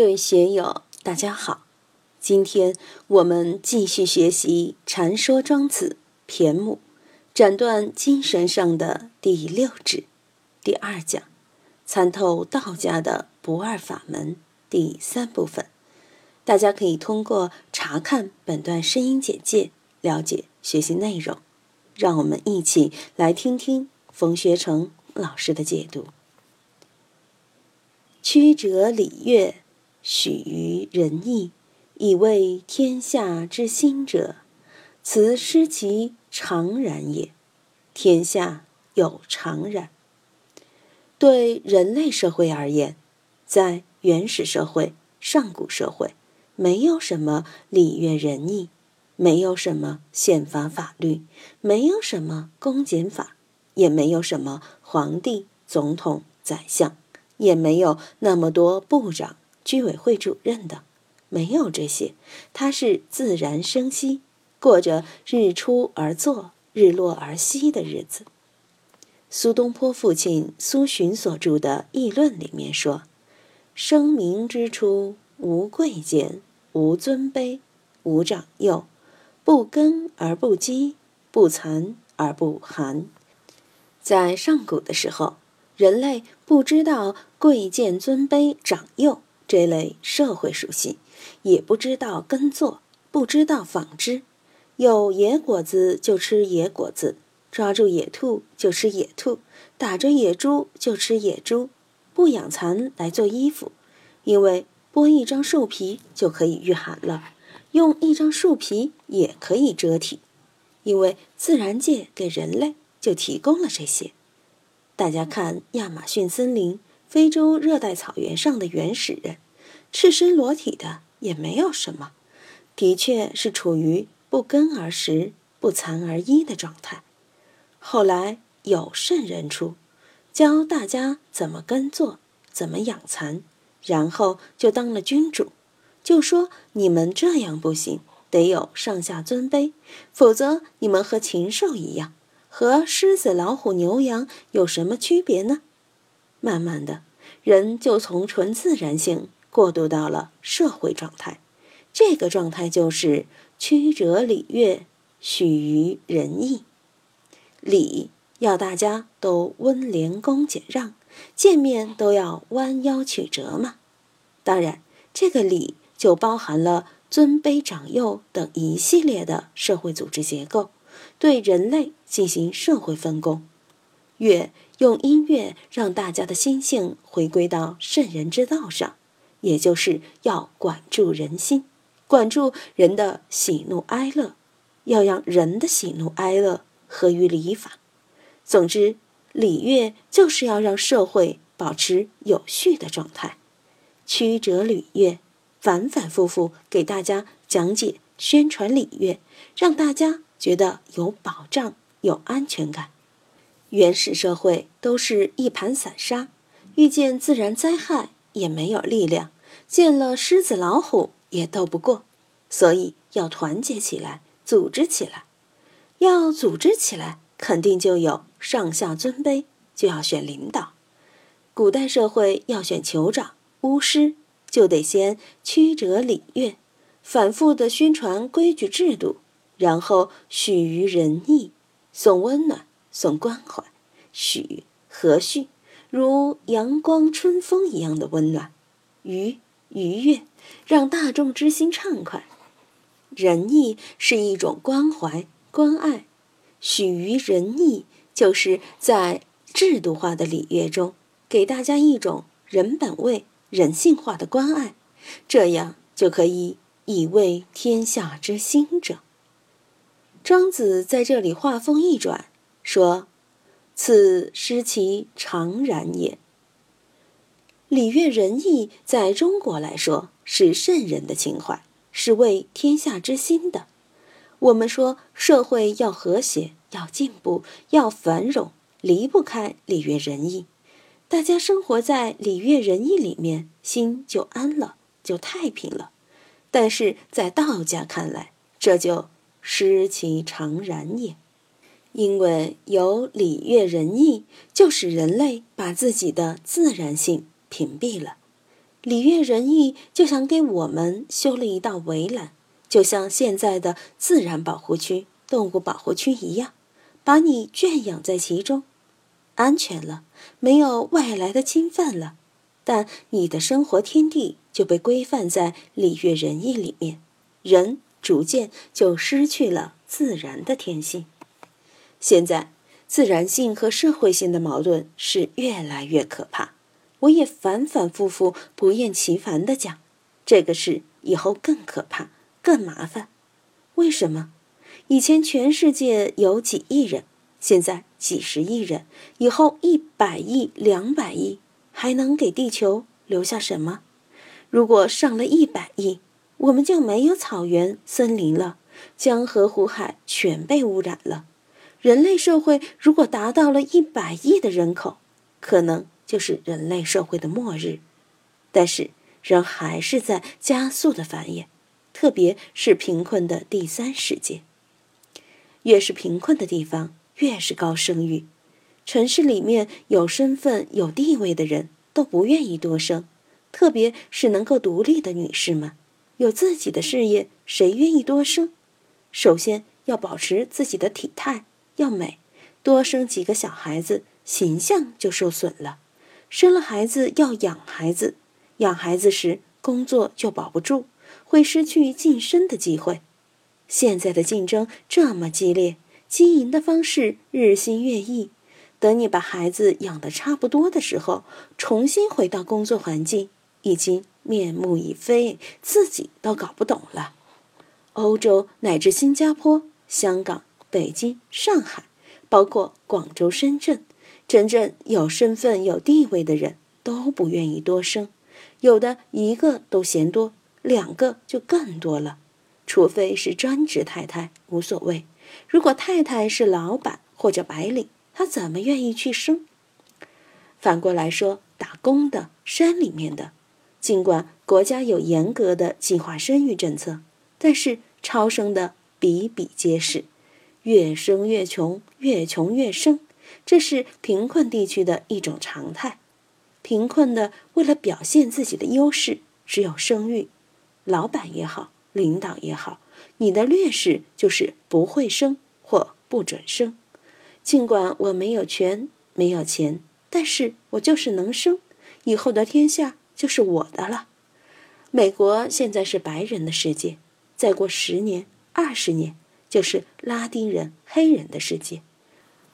各位学友，大家好。今天我们继续学习《禅说庄子》骈母，斩断精神上的第六指，第二讲，参透道家的不二法门第三部分。大家可以通过查看本段声音简介了解学习内容。让我们一起来听听冯学成老师的解读。曲折礼乐。许于仁义，以为天下之心者，此失其常然也。天下有常然。对人类社会而言，在原始社会、上古社会，没有什么礼乐仁义，没有什么宪法法律，没有什么公检法，也没有什么皇帝、总统、宰相，也没有那么多部长。居委会主任的，没有这些，他是自然生息，过着日出而作、日落而息的日子。苏东坡父亲苏洵所著的《议论》里面说：“生民之初，无贵贱，无尊卑，无长幼，不耕而不饥，不蚕而不寒。”在上古的时候，人类不知道贵贱尊卑长幼。这类社会属性，也不知道耕作，不知道纺织，有野果子就吃野果子，抓住野兔就吃野兔，打着野猪就吃野猪，不养蚕来做衣服，因为剥一张树皮就可以御寒了，用一张树皮也可以遮体，因为自然界给人类就提供了这些。大家看亚马逊森林。非洲热带草原上的原始人，赤身裸体的也没有什么，的确是处于不耕而食、不蚕而衣的状态。后来有圣人出，教大家怎么耕作、怎么养蚕，然后就当了君主，就说你们这样不行，得有上下尊卑，否则你们和禽兽一样，和狮子、老虎、牛羊有什么区别呢？慢慢的，人就从纯自然性过渡到了社会状态。这个状态就是曲折礼乐，许于仁义。礼要大家都温良恭俭让，见面都要弯腰曲折嘛。当然，这个礼就包含了尊卑长幼等一系列的社会组织结构，对人类进行社会分工。乐。用音乐让大家的心性回归到圣人之道上，也就是要管住人心，管住人的喜怒哀乐，要让人的喜怒哀乐合于礼法。总之，礼乐就是要让社会保持有序的状态。曲折礼乐，反反复复给大家讲解、宣传礼乐，让大家觉得有保障、有安全感。原始社会都是一盘散沙，遇见自然灾害也没有力量，见了狮子老虎也斗不过，所以要团结起来，组织起来。要组织起来，肯定就有上下尊卑，就要选领导。古代社会要选酋长、巫师，就得先曲折礼乐，反复的宣传规矩制度，然后许于仁义，送温暖。送关怀，许和煦，如阳光春风一样的温暖，愉愉悦，让大众之心畅快。仁义是一种关怀关爱，许于仁义，就是在制度化的礼乐中，给大家一种人本位、人性化的关爱，这样就可以以为天下之心者。庄子在这里话锋一转。说：“此失其常然也。礼乐仁义，在中国来说是圣人的情怀，是为天下之心的。我们说社会要和谐，要进步，要繁荣，离不开礼乐仁义。大家生活在礼乐仁义里面，心就安了，就太平了。但是在道家看来，这就失其常然也。”因为有礼乐仁义，就使人类把自己的自然性屏蔽了。礼乐仁义就想给我们修了一道围栏，就像现在的自然保护区、动物保护区一样，把你圈养在其中，安全了，没有外来的侵犯了，但你的生活天地就被规范在礼乐仁义里面，人逐渐就失去了自然的天性。现在。自然性和社会性的矛盾是越来越可怕，我也反反复复、不厌其烦地讲，这个事以后更可怕、更麻烦。为什么？以前全世界有几亿人，现在几十亿人，以后一百亿、两百亿，还能给地球留下什么？如果上了一百亿，我们就没有草原、森林了，江河湖海全被污染了。人类社会如果达到了一百亿的人口，可能就是人类社会的末日。但是人还是在加速的繁衍，特别是贫困的第三世界。越是贫困的地方，越是高生育。城市里面有身份、有地位的人都不愿意多生，特别是能够独立的女士们，有自己的事业，谁愿意多生？首先要保持自己的体态。要美，多生几个小孩子，形象就受损了。生了孩子要养孩子，养孩子时工作就保不住，会失去晋升的机会。现在的竞争这么激烈，经营的方式日新月异。等你把孩子养得差不多的时候，重新回到工作环境，已经面目已非，自己都搞不懂了。欧洲乃至新加坡、香港。北京、上海，包括广州、深圳，真正有身份、有地位的人都不愿意多生，有的一个都嫌多，两个就更多了。除非是专职太太，无所谓。如果太太是老板或者白领，他怎么愿意去生？反过来说，打工的、山里面的，尽管国家有严格的计划生育政策，但是超生的比比皆是。越生越穷，越穷越生，这是贫困地区的一种常态。贫困的为了表现自己的优势，只有生育。老板也好，领导也好，你的劣势就是不会生或不准生。尽管我没有权，没有钱，但是我就是能生，以后的天下就是我的了。美国现在是白人的世界，再过十年、二十年。就是拉丁人、黑人的世界，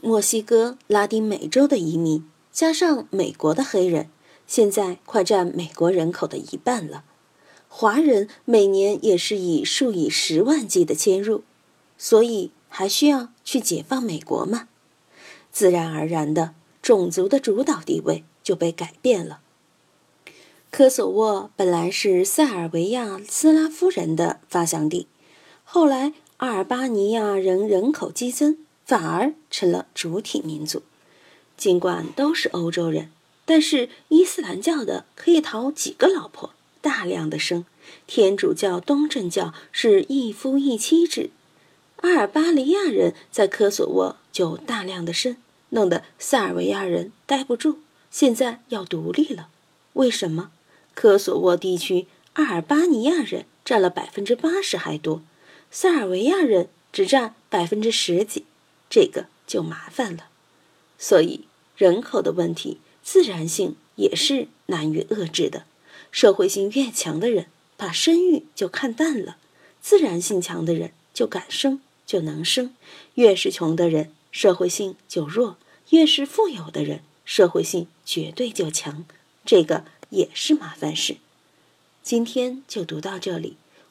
墨西哥、拉丁美洲的移民加上美国的黑人，现在快占美国人口的一半了。华人每年也是以数以十万计的迁入，所以还需要去解放美国吗？自然而然的，种族的主导地位就被改变了。科索沃本来是塞尔维亚斯拉夫人的发祥地，后来。阿尔巴尼亚人人口激增，反而成了主体民族。尽管都是欧洲人，但是伊斯兰教的可以讨几个老婆，大量的生；天主教、东正教是一夫一妻制。阿尔巴尼亚人在科索沃就大量的生，弄得塞尔维亚人待不住，现在要独立了。为什么？科索沃地区阿尔巴尼亚人占了百分之八十还多。塞尔维亚人只占百分之十几，这个就麻烦了。所以人口的问题，自然性也是难于遏制的。社会性越强的人，把生育就看淡了；自然性强的人就敢生，就能生。越是穷的人，社会性就弱；越是富有的人，社会性绝对就强。这个也是麻烦事。今天就读到这里。